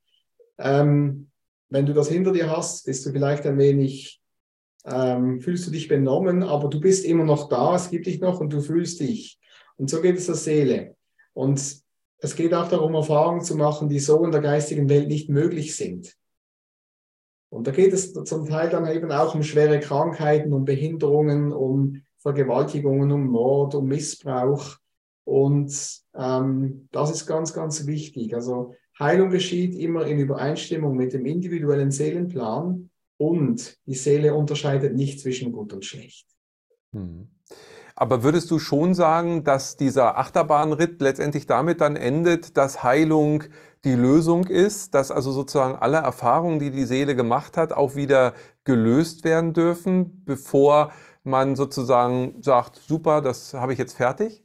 Ähm, wenn du das hinter dir hast, bist du vielleicht ein wenig, ähm, fühlst du dich benommen, aber du bist immer noch da, es gibt dich noch und du fühlst dich. Und so geht es der Seele. Und es geht auch darum, Erfahrungen zu machen, die so in der geistigen Welt nicht möglich sind. Und da geht es zum Teil dann eben auch um schwere Krankheiten, um Behinderungen, um Vergewaltigungen, um Mord, um Missbrauch. Und ähm, das ist ganz, ganz wichtig. Also Heilung geschieht immer in Übereinstimmung mit dem individuellen Seelenplan und die Seele unterscheidet nicht zwischen gut und schlecht. Hm. Aber würdest du schon sagen, dass dieser Achterbahnritt letztendlich damit dann endet, dass Heilung die Lösung ist, dass also sozusagen alle Erfahrungen, die die Seele gemacht hat, auch wieder gelöst werden dürfen, bevor man sozusagen sagt, super, das habe ich jetzt fertig?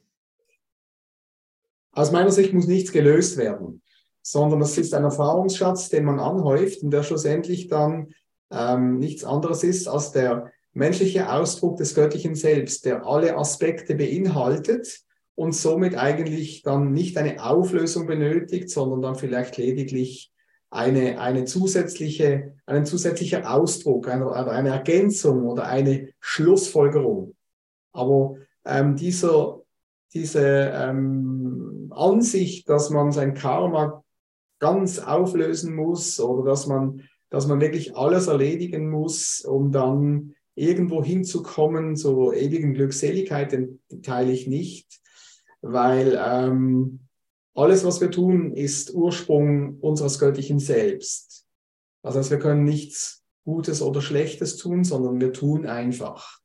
Aus meiner Sicht muss nichts gelöst werden, sondern das ist ein Erfahrungsschatz, den man anhäuft und der schlussendlich dann ähm, nichts anderes ist als der menschliche Ausdruck des göttlichen Selbst, der alle Aspekte beinhaltet und somit eigentlich dann nicht eine Auflösung benötigt, sondern dann vielleicht lediglich eine, eine zusätzliche, einen zusätzlicher Ausdruck, eine, eine Ergänzung oder eine Schlussfolgerung. Aber ähm, dieser, diese ähm, Ansicht, dass man sein Karma ganz auflösen muss oder dass man, dass man wirklich alles erledigen muss, um dann irgendwo hinzukommen zur ewigen Glückseligkeit, den teile ich nicht weil ähm, alles, was wir tun, ist Ursprung unseres göttlichen Selbst. Also wir können nichts Gutes oder Schlechtes tun, sondern wir tun einfach.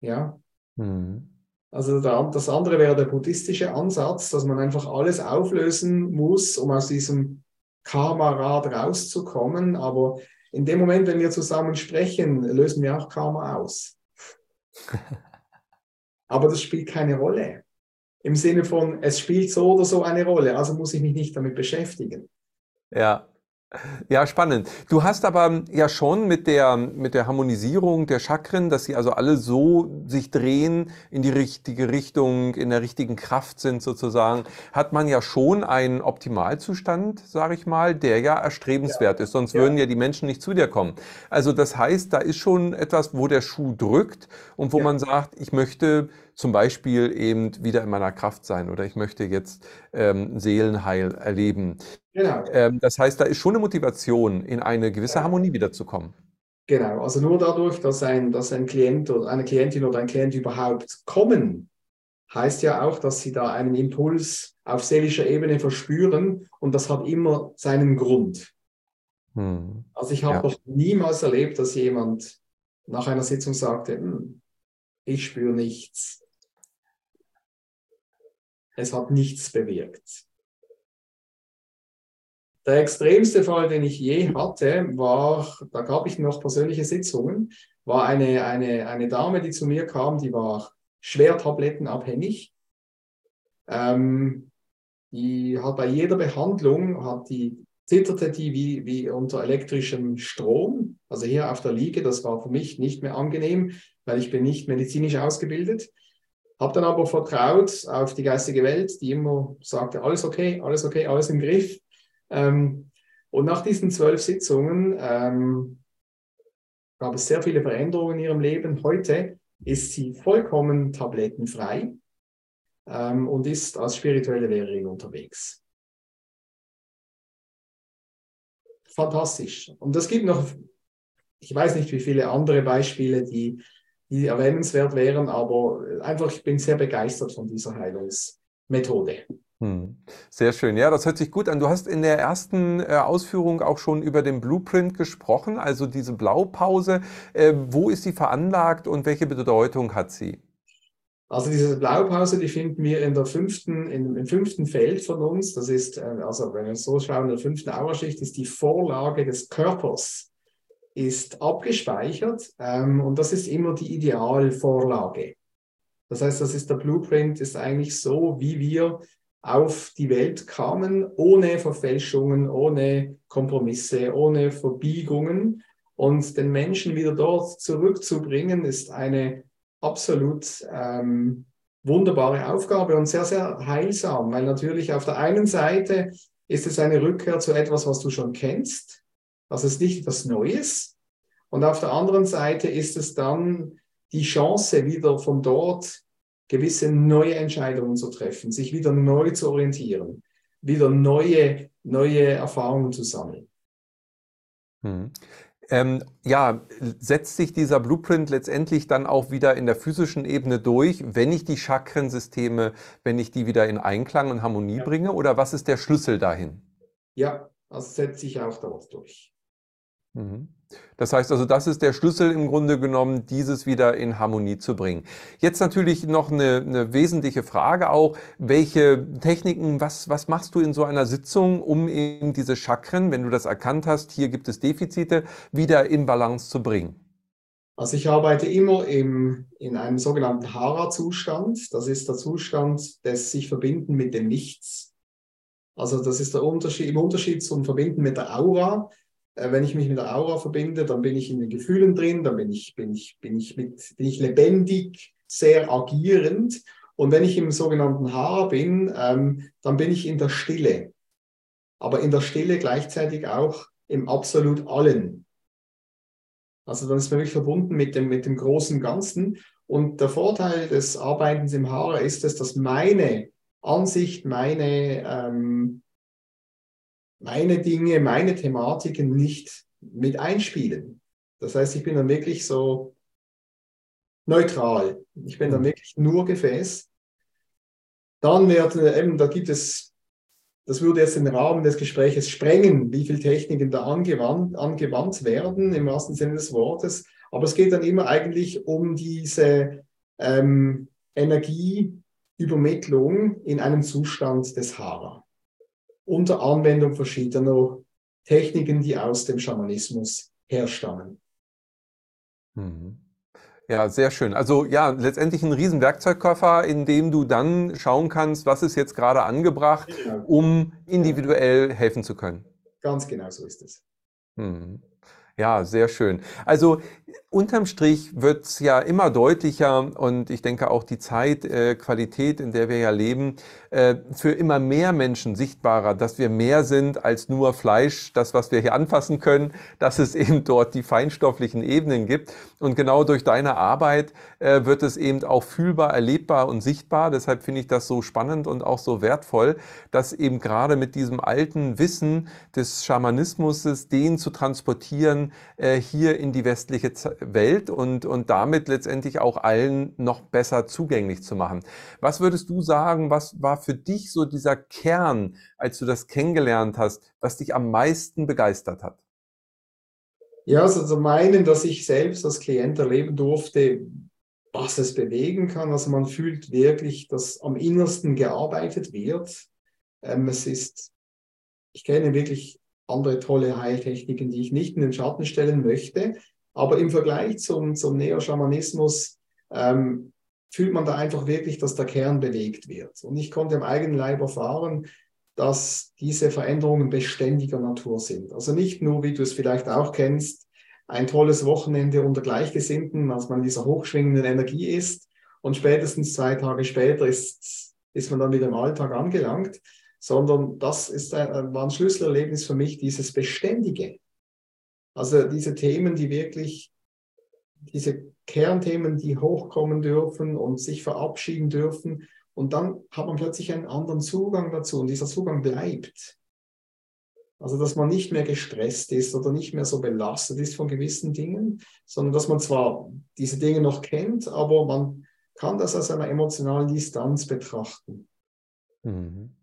Ja. Mhm. Also das andere wäre der buddhistische Ansatz, dass man einfach alles auflösen muss, um aus diesem Karma-Rad rauszukommen. Aber in dem Moment, wenn wir zusammen sprechen, lösen wir auch Karma aus. [LAUGHS] aber das spielt keine Rolle. Im Sinne von, es spielt so oder so eine Rolle, also muss ich mich nicht damit beschäftigen. Ja, ja, spannend. Du hast aber ja schon mit der, mit der Harmonisierung der Chakren, dass sie also alle so sich drehen in die richtige Richtung, in der richtigen Kraft sind sozusagen, hat man ja schon einen Optimalzustand, sage ich mal, der ja erstrebenswert ja. ist. Sonst ja. würden ja die Menschen nicht zu dir kommen. Also das heißt, da ist schon etwas, wo der Schuh drückt und wo ja. man sagt, ich möchte zum Beispiel eben wieder in meiner Kraft sein oder ich möchte jetzt ähm, Seelenheil erleben. Genau. Ähm, das heißt, da ist schon eine Motivation, in eine gewisse ja. Harmonie wiederzukommen. Genau, also nur dadurch, dass ein, dass ein Klient oder eine Klientin oder ein Klient überhaupt kommen, heißt ja auch, dass sie da einen Impuls auf seelischer Ebene verspüren und das hat immer seinen Grund. Hm. Also ich habe ja. noch niemals erlebt, dass jemand nach einer Sitzung sagte, hm, ich spüre nichts. Es hat nichts bewirkt. Der extremste Fall, den ich je hatte, war, da gab ich noch persönliche Sitzungen, war eine, eine, eine Dame, die zu mir kam, die war schwer tablettenabhängig. Ähm, die hat bei jeder Behandlung, hat die, zitterte die wie, wie unter elektrischem Strom. Also hier auf der Liege, das war für mich nicht mehr angenehm, weil ich bin nicht medizinisch ausgebildet. Habe dann aber vertraut auf die geistige Welt, die immer sagte, alles okay, alles okay, alles im Griff. Ähm, und nach diesen zwölf Sitzungen ähm, gab es sehr viele Veränderungen in ihrem Leben. Heute ist sie vollkommen tablettenfrei ähm, und ist als spirituelle Lehrerin unterwegs. Fantastisch. Und es gibt noch, ich weiß nicht, wie viele andere Beispiele, die, die erwähnenswert wären, aber einfach, ich bin sehr begeistert von dieser Heilungsmethode. Hm. Sehr schön. Ja, das hört sich gut an. Du hast in der ersten äh, Ausführung auch schon über den Blueprint gesprochen, also diese Blaupause. Äh, wo ist sie veranlagt und welche Bedeutung hat sie? Also diese Blaupause, die finden wir in der fünften, in, im fünften Feld von uns. Das ist, äh, also wenn wir so schauen, in der fünften Auerschicht ist die Vorlage des Körpers ist abgespeichert ähm, und das ist immer die Idealvorlage. Das heißt, das ist der Blueprint, ist eigentlich so, wie wir auf die Welt kamen, ohne Verfälschungen, ohne Kompromisse, ohne Verbiegungen. Und den Menschen wieder dort zurückzubringen, ist eine absolut ähm, wunderbare Aufgabe und sehr, sehr heilsam, weil natürlich auf der einen Seite ist es eine Rückkehr zu etwas, was du schon kennst, das ist nicht etwas Neues. Und auf der anderen Seite ist es dann die Chance, wieder von dort gewisse neue Entscheidungen zu treffen, sich wieder neu zu orientieren, wieder neue, neue Erfahrungen zu sammeln. Hm. Ähm, ja, setzt sich dieser Blueprint letztendlich dann auch wieder in der physischen Ebene durch, wenn ich die Chakrensysteme, wenn ich die wieder in Einklang und Harmonie ja. bringe? Oder was ist der Schlüssel dahin? Ja, das setzt sich auch dort durch. Mhm. Das heißt also, das ist der Schlüssel im Grunde genommen, dieses wieder in Harmonie zu bringen. Jetzt natürlich noch eine, eine wesentliche Frage auch, welche Techniken, was, was machst du in so einer Sitzung, um eben diese Chakren, wenn du das erkannt hast, hier gibt es Defizite, wieder in Balance zu bringen? Also ich arbeite immer im, in einem sogenannten Hara-Zustand. Das ist der Zustand des sich verbinden mit dem Nichts. Also das ist der Unterschied, im Unterschied zum Verbinden mit der Aura wenn ich mich mit der Aura verbinde, dann bin ich in den Gefühlen drin, dann bin ich, bin ich, bin ich, mit, bin ich lebendig, sehr agierend. Und wenn ich im sogenannten Haar bin, ähm, dann bin ich in der Stille. Aber in der Stille gleichzeitig auch im absolut Allen. Also dann ist man wirklich verbunden mit dem, mit dem großen Ganzen. Und der Vorteil des Arbeitens im Haar ist es, dass meine Ansicht, meine, ähm, meine Dinge, meine Thematiken nicht mit einspielen. Das heißt, ich bin dann wirklich so neutral. Ich bin dann mhm. wirklich nur Gefäß. Dann wird eben, da gibt es, das würde jetzt den Rahmen des Gespräches sprengen, wie viele Techniken da angewandt, angewandt werden, im wahrsten Sinne des Wortes. Aber es geht dann immer eigentlich um diese ähm, Energieübermittlung in einem Zustand des Hara unter Anwendung verschiedener Techniken, die aus dem Schamanismus herstammen. Mhm. Ja, sehr schön. Also ja, letztendlich ein riesen Werkzeugkoffer, in dem du dann schauen kannst, was ist jetzt gerade angebracht, genau. um individuell helfen zu können. Ganz genau so ist es. Mhm. Ja, sehr schön. Also unterm Strich wird es ja immer deutlicher und ich denke auch die Zeitqualität, äh, in der wir ja leben, äh, für immer mehr Menschen sichtbarer, dass wir mehr sind als nur Fleisch, das, was wir hier anfassen können, dass es eben dort die feinstofflichen Ebenen gibt. Und genau durch deine Arbeit äh, wird es eben auch fühlbar, erlebbar und sichtbar. Deshalb finde ich das so spannend und auch so wertvoll, dass eben gerade mit diesem alten Wissen des Schamanismus, den zu transportieren, äh, hier in die westliche Welt und, und damit letztendlich auch allen noch besser zugänglich zu machen. Was würdest du sagen, was war für dich so dieser Kern, als du das kennengelernt hast, was dich am meisten begeistert hat? Ja, also zum einen, dass ich selbst als Klient erleben durfte, was es bewegen kann. Also man fühlt wirklich, dass am innersten gearbeitet wird. Ähm, es ist, ich kenne wirklich andere tolle Heiltechniken, die ich nicht in den Schatten stellen möchte. Aber im Vergleich zum, zum Neoschamanismus ähm, fühlt man da einfach wirklich, dass der Kern bewegt wird. Und ich konnte am eigenen Leib erfahren, dass diese Veränderungen beständiger Natur sind. Also nicht nur, wie du es vielleicht auch kennst, ein tolles Wochenende unter Gleichgesinnten, als man in dieser hochschwingenden Energie ist und spätestens zwei Tage später ist, ist man dann wieder im Alltag angelangt, sondern das ist ein, war ein Schlüsselerlebnis für mich, dieses Beständige. Also diese Themen, die wirklich, diese Kernthemen, die hochkommen dürfen und sich verabschieden dürfen. Und dann hat man plötzlich einen anderen Zugang dazu und dieser Zugang bleibt. Also, dass man nicht mehr gestresst ist oder nicht mehr so belastet ist von gewissen Dingen, sondern dass man zwar diese Dinge noch kennt, aber man kann das aus einer emotionalen Distanz betrachten. Mhm.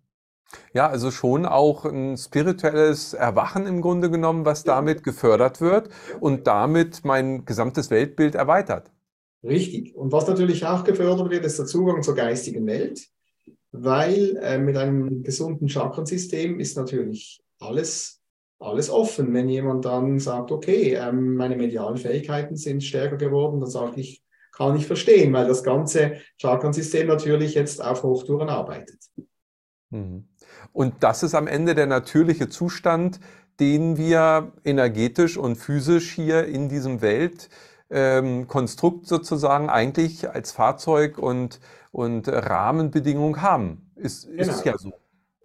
Ja, also schon auch ein spirituelles Erwachen im Grunde genommen, was damit gefördert wird und damit mein gesamtes Weltbild erweitert. Richtig. Und was natürlich auch gefördert wird, ist der Zugang zur geistigen Welt, weil äh, mit einem gesunden Chakrensystem ist natürlich alles, alles offen. Wenn jemand dann sagt, okay, ähm, meine medialen Fähigkeiten sind stärker geworden, dann sage ich, kann ich verstehen, weil das ganze Chakrensystem natürlich jetzt auf Hochtouren arbeitet. Mhm. Und das ist am Ende der natürliche Zustand, den wir energetisch und physisch hier in diesem Weltkonstrukt ähm, sozusagen eigentlich als Fahrzeug und, und Rahmenbedingung haben. Ist, genau. ist ja so.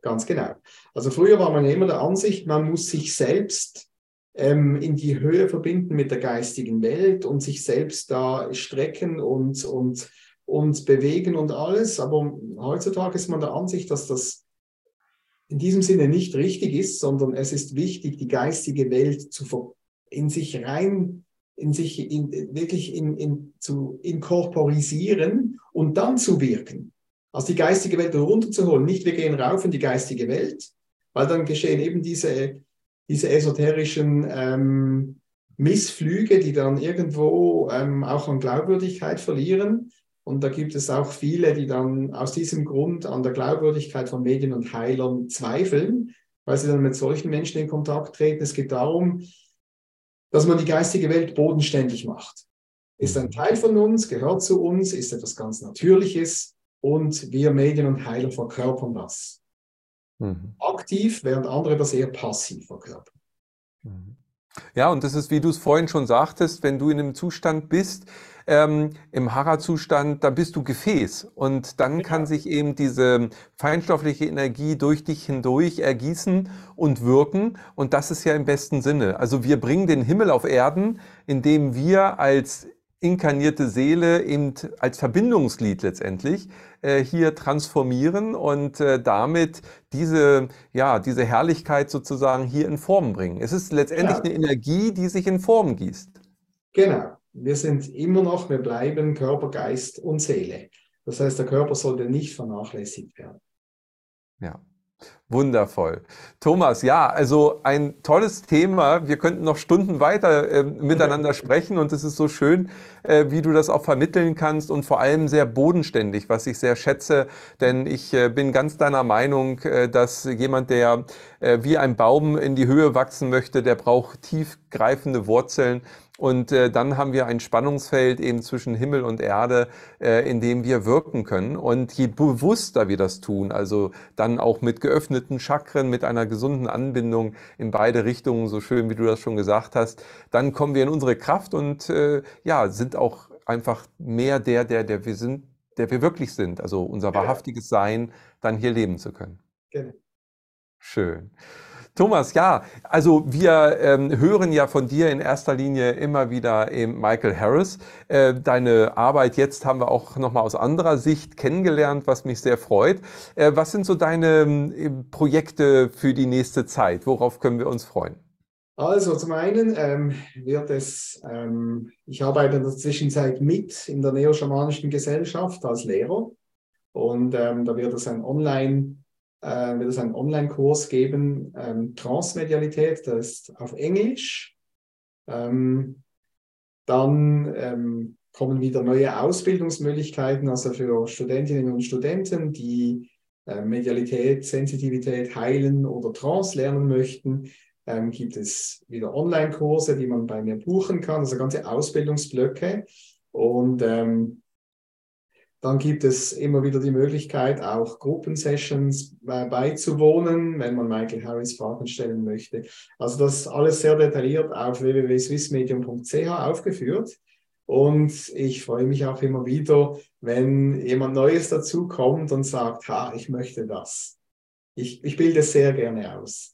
Ganz genau. Also früher war man immer der Ansicht, man muss sich selbst ähm, in die Höhe verbinden mit der geistigen Welt und sich selbst da strecken und, und, und bewegen und alles. Aber heutzutage ist man der Ansicht, dass das in diesem Sinne nicht richtig ist, sondern es ist wichtig, die geistige Welt zu in sich rein, in sich in, wirklich in, in, zu inkorporisieren und dann zu wirken also die geistige Welt runterzuholen. Nicht wir gehen rauf in die geistige Welt, weil dann geschehen eben diese, diese esoterischen ähm, Missflüge, die dann irgendwo ähm, auch an Glaubwürdigkeit verlieren. Und da gibt es auch viele, die dann aus diesem Grund an der Glaubwürdigkeit von Medien und Heilern zweifeln, weil sie dann mit solchen Menschen in Kontakt treten. Es geht darum, dass man die geistige Welt bodenständig macht. Ist ein Teil von uns, gehört zu uns, ist etwas ganz Natürliches, und wir Medien und Heiler verkörpern das. Mhm. Aktiv, während andere das eher passiv verkörpern. Mhm. Ja, und das ist, wie du es vorhin schon sagtest, wenn du in einem Zustand bist, ähm, im Hara-Zustand, da bist du Gefäß. Und dann ja. kann sich eben diese feinstoffliche Energie durch dich hindurch ergießen und wirken. Und das ist ja im besten Sinne. Also wir bringen den Himmel auf Erden, indem wir als inkarnierte Seele eben als Verbindungsglied letztendlich äh, hier transformieren und äh, damit diese, ja, diese Herrlichkeit sozusagen hier in Form bringen. Es ist letztendlich ja. eine Energie, die sich in Form gießt. Genau. Wir sind immer noch, wir bleiben Körper, Geist und Seele. Das heißt, der Körper sollte nicht vernachlässigt werden. Ja. Wundervoll. Thomas, ja, also ein tolles Thema. Wir könnten noch Stunden weiter äh, miteinander [LAUGHS] sprechen und es ist so schön, äh, wie du das auch vermitteln kannst und vor allem sehr bodenständig, was ich sehr schätze, denn ich äh, bin ganz deiner Meinung, äh, dass jemand, der äh, wie ein Baum in die Höhe wachsen möchte, der braucht tiefgreifende Wurzeln und äh, dann haben wir ein Spannungsfeld eben zwischen Himmel und Erde, äh, in dem wir wirken können. Und je bewusster wir das tun, also dann auch mit geöffneten Chakren, mit einer gesunden Anbindung in beide Richtungen, so schön wie du das schon gesagt hast, dann kommen wir in unsere Kraft und äh, ja, sind auch einfach mehr der, der, der wir sind, der wir wirklich sind. Also unser wahrhaftiges Sein dann hier leben zu können. Genau. Schön. Thomas, ja, also wir ähm, hören ja von dir in erster Linie immer wieder eben Michael Harris. Äh, deine Arbeit jetzt haben wir auch nochmal aus anderer Sicht kennengelernt, was mich sehr freut. Äh, was sind so deine äh, Projekte für die nächste Zeit? Worauf können wir uns freuen? Also zum einen ähm, wird es, ähm, ich arbeite in der Zwischenzeit mit in der Neoschamanischen Gesellschaft als Lehrer und ähm, da wird es ein Online- äh, wird es einen Online-Kurs geben, ähm, Transmedialität, das ist auf Englisch. Ähm, dann ähm, kommen wieder neue Ausbildungsmöglichkeiten, also für Studentinnen und Studenten, die äh, Medialität, Sensitivität heilen oder Trance lernen möchten. Ähm, gibt es wieder Online-Kurse, die man bei mir buchen kann, also ganze Ausbildungsblöcke. Und ähm, dann gibt es immer wieder die Möglichkeit, auch Gruppensessions äh, beizuwohnen, wenn man Michael Harris Fragen stellen möchte. Also das alles sehr detailliert auf www.swissmedium.ch aufgeführt. Und ich freue mich auch immer wieder, wenn jemand Neues dazu kommt und sagt, ha, ich möchte das. Ich, ich bilde sehr gerne aus.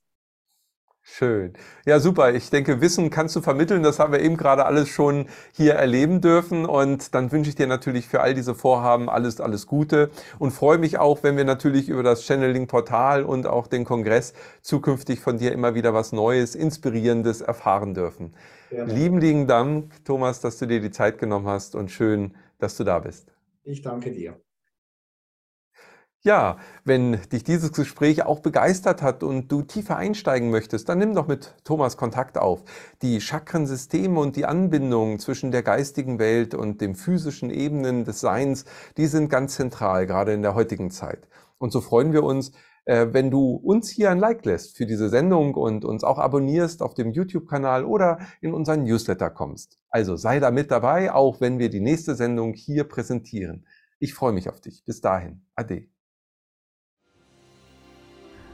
Schön. Ja, super. Ich denke, Wissen kannst du vermitteln. Das haben wir eben gerade alles schon hier erleben dürfen. Und dann wünsche ich dir natürlich für all diese Vorhaben alles, alles Gute und freue mich auch, wenn wir natürlich über das Channeling-Portal und auch den Kongress zukünftig von dir immer wieder was Neues, Inspirierendes erfahren dürfen. Gerne. Lieben, lieben Dank, Thomas, dass du dir die Zeit genommen hast und schön, dass du da bist. Ich danke dir. Ja, wenn dich dieses Gespräch auch begeistert hat und du tiefer einsteigen möchtest, dann nimm doch mit Thomas Kontakt auf. Die Chakrensysteme und die Anbindung zwischen der geistigen Welt und den physischen Ebenen des Seins, die sind ganz zentral, gerade in der heutigen Zeit. Und so freuen wir uns, äh, wenn du uns hier ein Like lässt für diese Sendung und uns auch abonnierst auf dem YouTube-Kanal oder in unseren Newsletter kommst. Also sei da mit dabei, auch wenn wir die nächste Sendung hier präsentieren. Ich freue mich auf dich. Bis dahin. Ade.